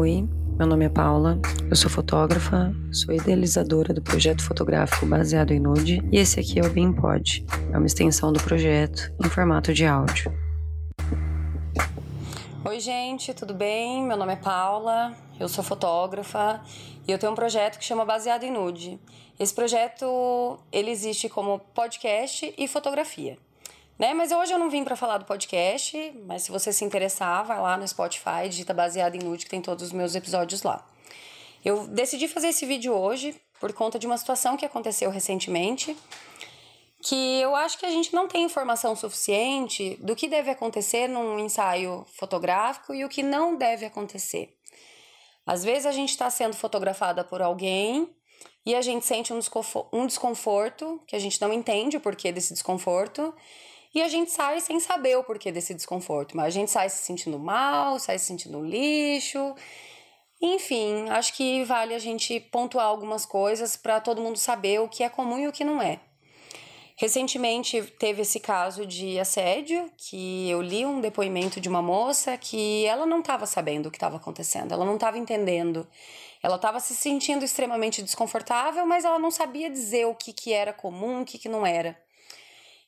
Oi, meu nome é Paula, eu sou fotógrafa, sou idealizadora do projeto fotográfico baseado em nude e esse aqui é o BeamPod, é uma extensão do projeto em formato de áudio. Oi, gente, tudo bem? Meu nome é Paula, eu sou fotógrafa e eu tenho um projeto que chama Baseado em Nude. Esse projeto ele existe como podcast e fotografia. Né? Mas hoje eu não vim para falar do podcast, mas se você se interessar, vai lá no Spotify, digita baseado em nude, que tem todos os meus episódios lá. Eu decidi fazer esse vídeo hoje por conta de uma situação que aconteceu recentemente, que eu acho que a gente não tem informação suficiente do que deve acontecer num ensaio fotográfico e o que não deve acontecer. Às vezes a gente está sendo fotografada por alguém e a gente sente um desconforto, que a gente não entende o porquê desse desconforto, e a gente sai sem saber o porquê desse desconforto, mas a gente sai se sentindo mal, sai se sentindo lixo. Enfim, acho que vale a gente pontuar algumas coisas para todo mundo saber o que é comum e o que não é. Recentemente teve esse caso de assédio, que eu li um depoimento de uma moça que ela não estava sabendo o que estava acontecendo, ela não estava entendendo. Ela estava se sentindo extremamente desconfortável, mas ela não sabia dizer o que, que era comum, o que, que não era.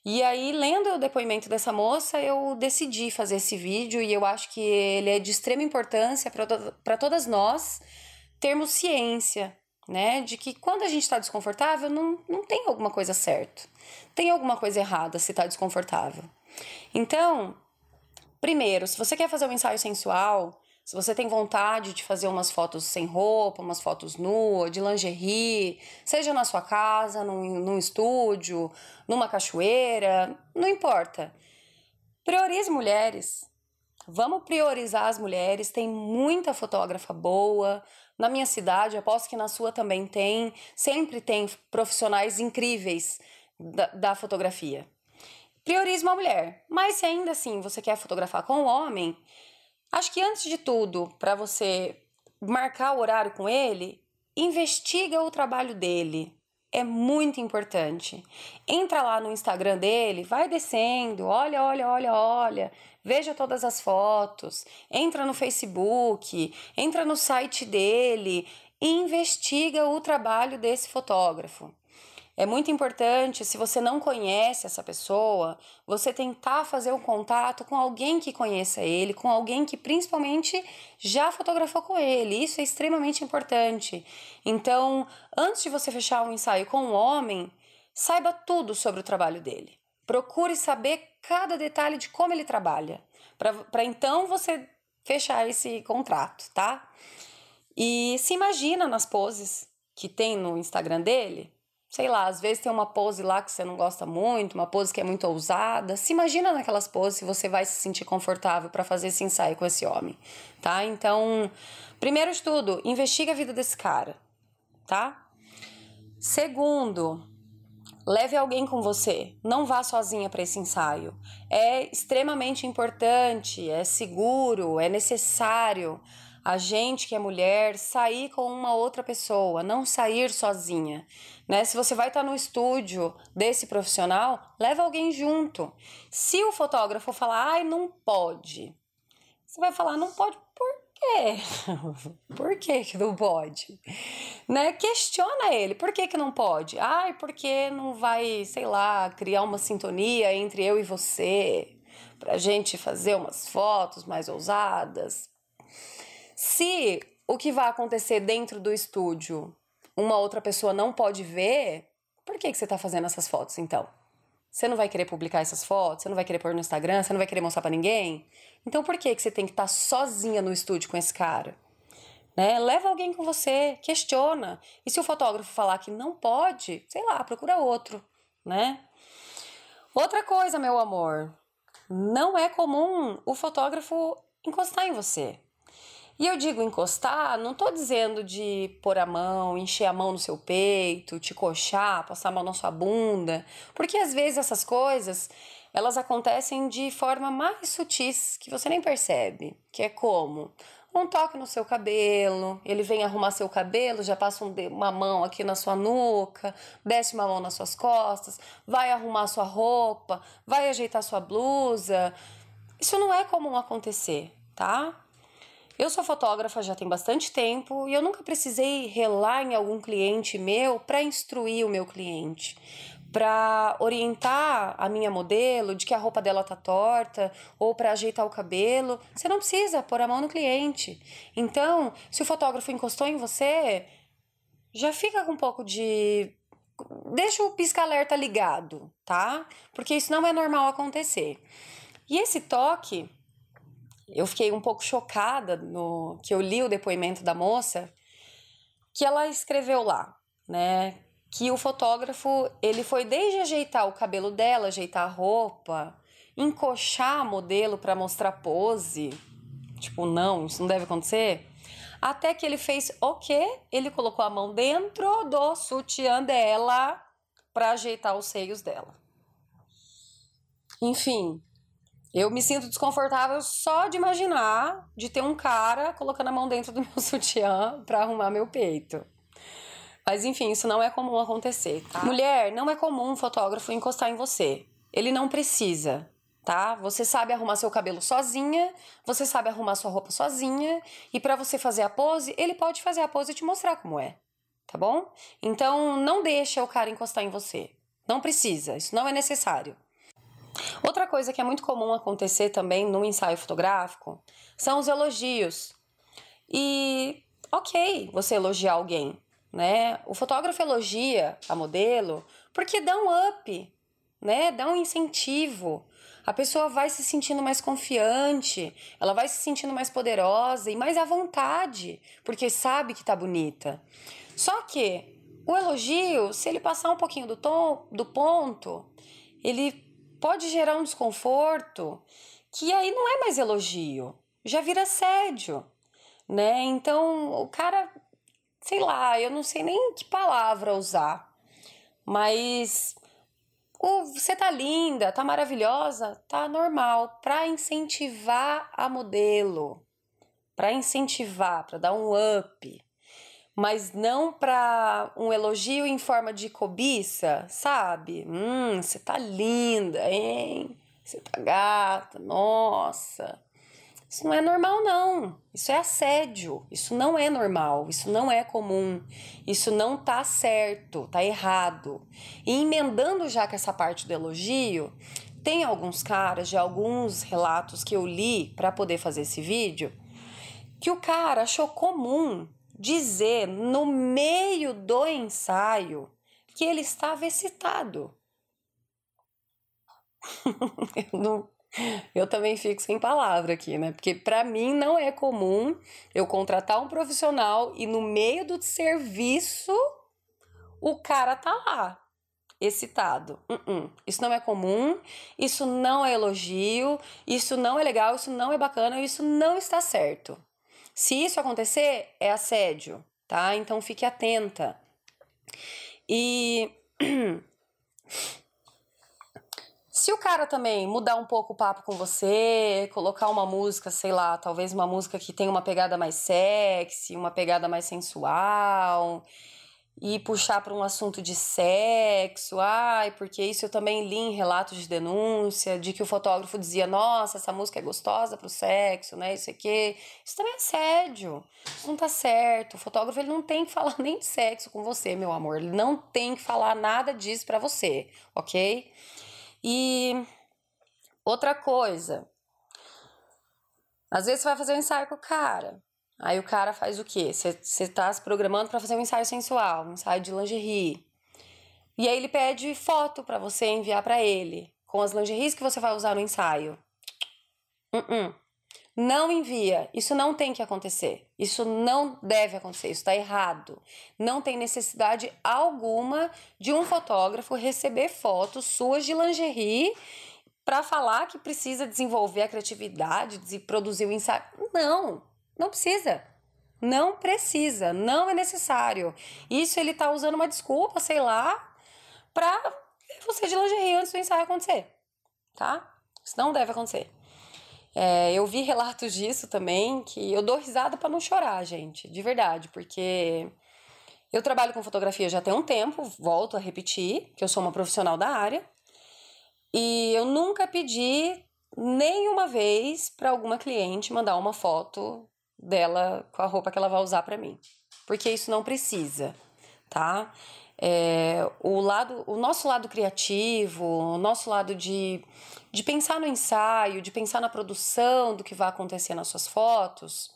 E aí, lendo o depoimento dessa moça, eu decidi fazer esse vídeo e eu acho que ele é de extrema importância para todas nós termos ciência, né? De que quando a gente está desconfortável, não, não tem alguma coisa certa. Tem alguma coisa errada se está desconfortável. Então, primeiro, se você quer fazer um ensaio sensual, se você tem vontade de fazer umas fotos sem roupa, umas fotos nuas, de lingerie, seja na sua casa, num, num estúdio, numa cachoeira, não importa. Priorize mulheres. Vamos priorizar as mulheres. Tem muita fotógrafa boa. Na minha cidade, aposto que na sua também tem. Sempre tem profissionais incríveis da, da fotografia. Priorize uma mulher. Mas se ainda assim você quer fotografar com um homem, Acho que antes de tudo, para você marcar o horário com ele, investiga o trabalho dele. É muito importante. Entra lá no Instagram dele, vai descendo, olha, olha, olha, olha, veja todas as fotos, entra no Facebook, entra no site dele investiga o trabalho desse fotógrafo. É muito importante, se você não conhece essa pessoa, você tentar fazer um contato com alguém que conheça ele, com alguém que principalmente já fotografou com ele. Isso é extremamente importante. Então, antes de você fechar um ensaio com um homem, saiba tudo sobre o trabalho dele. Procure saber cada detalhe de como ele trabalha, para então você fechar esse contrato, tá? E se imagina nas poses que tem no Instagram dele sei lá, às vezes tem uma pose lá que você não gosta muito, uma pose que é muito ousada. Se imagina naquelas poses se você vai se sentir confortável para fazer esse ensaio com esse homem, tá? Então, primeiro de tudo, investiga a vida desse cara, tá? Segundo, leve alguém com você. Não vá sozinha para esse ensaio. É extremamente importante, é seguro, é necessário a gente que é mulher sair com uma outra pessoa, não sair sozinha, né? Se você vai estar no estúdio desse profissional, leva alguém junto. Se o fotógrafo falar, ai, não pode, você vai falar, não pode por quê? por que que não pode? Né? Questiona ele, por que que não pode? Ai, porque não vai, sei lá, criar uma sintonia entre eu e você, pra gente fazer umas fotos mais ousadas, se o que vai acontecer dentro do estúdio uma outra pessoa não pode ver, por que, que você está fazendo essas fotos então? Você não vai querer publicar essas fotos? Você não vai querer pôr no Instagram? Você não vai querer mostrar para ninguém? Então por que, que você tem que estar tá sozinha no estúdio com esse cara? Né? Leva alguém com você, questiona. E se o fotógrafo falar que não pode, sei lá, procura outro, né? Outra coisa, meu amor, não é comum o fotógrafo encostar em você. E eu digo encostar, não tô dizendo de pôr a mão, encher a mão no seu peito, te coxar, passar a mão na sua bunda, porque às vezes essas coisas elas acontecem de forma mais sutis que você nem percebe, que é como um toque no seu cabelo, ele vem arrumar seu cabelo, já passa um, uma mão aqui na sua nuca, desce uma mão nas suas costas, vai arrumar sua roupa, vai ajeitar sua blusa. Isso não é comum acontecer, tá? Eu sou fotógrafa já tem bastante tempo e eu nunca precisei relar em algum cliente meu para instruir o meu cliente, para orientar a minha modelo de que a roupa dela tá torta ou para ajeitar o cabelo. Você não precisa pôr a mão no cliente. Então, se o fotógrafo encostou em você, já fica com um pouco de deixa o pisca-alerta ligado, tá? Porque isso não é normal acontecer. E esse toque, eu fiquei um pouco chocada no que eu li o depoimento da moça, que ela escreveu lá, né? Que o fotógrafo, ele foi desde ajeitar o cabelo dela, ajeitar a roupa, encoxar a modelo para mostrar pose. Tipo, não, isso não deve acontecer. Até que ele fez o quê? Ele colocou a mão dentro do sutiã dela para ajeitar os seios dela. Enfim, eu me sinto desconfortável só de imaginar de ter um cara colocando a mão dentro do meu sutiã para arrumar meu peito. Mas enfim, isso não é comum acontecer, tá? Mulher, não é comum um fotógrafo encostar em você. Ele não precisa tá? Você sabe arrumar seu cabelo sozinha, você sabe arrumar sua roupa sozinha, e para você fazer a pose, ele pode fazer a pose e te mostrar como é, tá bom? Então não deixa o cara encostar em você. Não precisa, isso não é necessário. Outra coisa que é muito comum acontecer também no ensaio fotográfico são os elogios. E ok, você elogiar alguém, né? O fotógrafo elogia a modelo porque dá um up, né? Dá um incentivo a pessoa vai se sentindo mais confiante, ela vai se sentindo mais poderosa e mais à vontade, porque sabe que tá bonita. Só que o elogio, se ele passar um pouquinho do tom, do ponto, ele pode gerar um desconforto que aí não é mais elogio, já vira assédio, né? Então, o cara, sei lá, eu não sei nem que palavra usar, mas o você tá linda, tá maravilhosa, tá normal, para incentivar a modelo, para incentivar, para dar um up, mas não para um elogio em forma de cobiça, sabe? Hum, você tá linda, hein? Você tá gata, nossa. Isso não é normal, não. Isso é assédio. Isso não é normal. Isso não é comum. Isso não tá certo, tá errado. E emendando já com essa parte do elogio, tem alguns caras de alguns relatos que eu li para poder fazer esse vídeo que o cara achou comum dizer no meio do ensaio que ele estava excitado. eu não eu também fico sem palavra aqui, né? Porque para mim não é comum eu contratar um profissional e no meio do serviço o cara tá lá excitado. Uh -uh. Isso não é comum, isso não é elogio, isso não é legal, isso não é bacana, isso não está certo. Se isso acontecer, é assédio, tá? Então fique atenta. E Se o cara também mudar um pouco o papo com você, colocar uma música, sei lá, talvez uma música que tenha uma pegada mais sexy, uma pegada mais sensual, e puxar para um assunto de sexo, ai, porque isso eu também li em relatos de denúncia, de que o fotógrafo dizia, nossa, essa música é gostosa pro sexo, né, isso aqui. Isso também é assédio, isso não tá certo. O fotógrafo, ele não tem que falar nem de sexo com você, meu amor, ele não tem que falar nada disso para você, ok? E outra coisa, às vezes você vai fazer um ensaio com o cara. Aí o cara faz o quê? Você tá se programando para fazer um ensaio sensual, um ensaio de lingerie. E aí ele pede foto para você enviar para ele, com as lingeries que você vai usar no ensaio. Uh -uh. Não envia. Isso não tem que acontecer. Isso não deve acontecer. Isso está errado. Não tem necessidade alguma de um fotógrafo receber fotos suas de lingerie para falar que precisa desenvolver a criatividade, de produzir o ensaio. Não, não precisa. Não precisa, não é necessário. Isso ele tá usando uma desculpa, sei lá, para você de lingerie antes do ensaio acontecer, tá? Isso não deve acontecer. É, eu vi relatos disso também, que eu dou risada para não chorar, gente, de verdade, porque eu trabalho com fotografia já tem um tempo, volto a repetir, que eu sou uma profissional da área, e eu nunca pedi nenhuma vez para alguma cliente mandar uma foto dela com a roupa que ela vai usar para mim. Porque isso não precisa, tá? É, o lado, o nosso lado criativo, o nosso lado de, de pensar no ensaio, de pensar na produção do que vai acontecer nas suas fotos.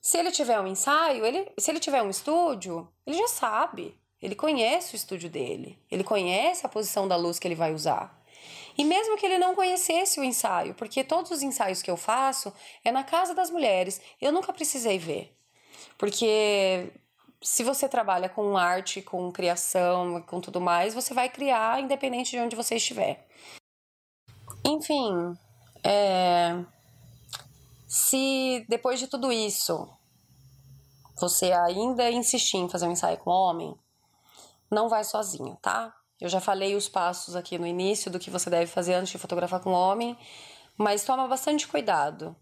Se ele tiver um ensaio, ele, se ele tiver um estúdio, ele já sabe. Ele conhece o estúdio dele, ele conhece a posição da luz que ele vai usar. E mesmo que ele não conhecesse o ensaio, porque todos os ensaios que eu faço é na casa das mulheres, eu nunca precisei ver. Porque se você trabalha com arte, com criação, com tudo mais, você vai criar independente de onde você estiver. Enfim, é... se depois de tudo isso você ainda insistir em fazer um ensaio com homem, não vai sozinho, tá? Eu já falei os passos aqui no início do que você deve fazer antes de fotografar com homem, mas toma bastante cuidado.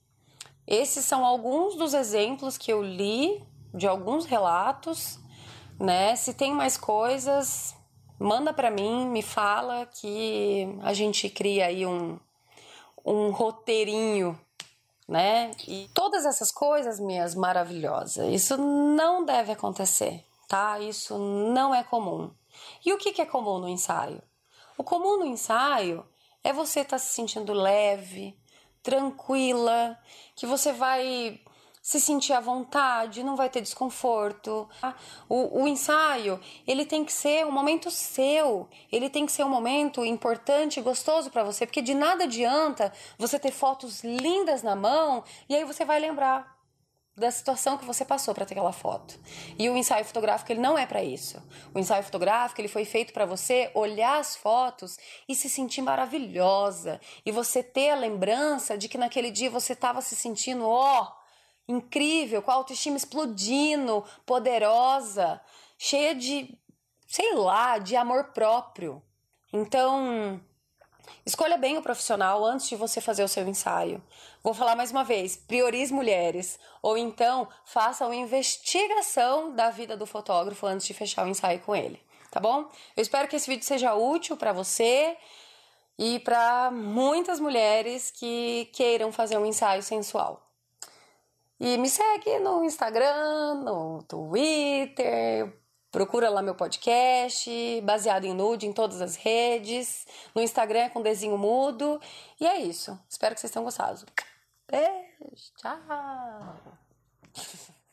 Esses são alguns dos exemplos que eu li de alguns relatos, né? Se tem mais coisas, manda para mim, me fala que a gente cria aí um, um roteirinho, né? E todas essas coisas, minhas maravilhosas, isso não deve acontecer, tá? Isso não é comum. E o que é comum no ensaio? O comum no ensaio é você estar tá se sentindo leve, tranquila, que você vai se sentir à vontade, não vai ter desconforto. O, o, ensaio, ele tem que ser um momento seu, ele tem que ser um momento importante gostoso para você, porque de nada adianta você ter fotos lindas na mão e aí você vai lembrar da situação que você passou para ter aquela foto. E o ensaio fotográfico ele não é para isso. O ensaio fotográfico ele foi feito para você olhar as fotos e se sentir maravilhosa e você ter a lembrança de que naquele dia você estava se sentindo ó oh, incrível, com a autoestima explodindo, poderosa, cheia de, sei lá, de amor próprio. Então, escolha bem o profissional antes de você fazer o seu ensaio. Vou falar mais uma vez: priorize mulheres. Ou então, faça uma investigação da vida do fotógrafo antes de fechar o ensaio com ele. Tá bom? Eu espero que esse vídeo seja útil para você e para muitas mulheres que queiram fazer um ensaio sensual. E me segue no Instagram, no Twitter, procura lá meu podcast, baseado em nude em todas as redes. No Instagram é com desenho mudo. E é isso. Espero que vocês tenham gostado. Beijo, tchau!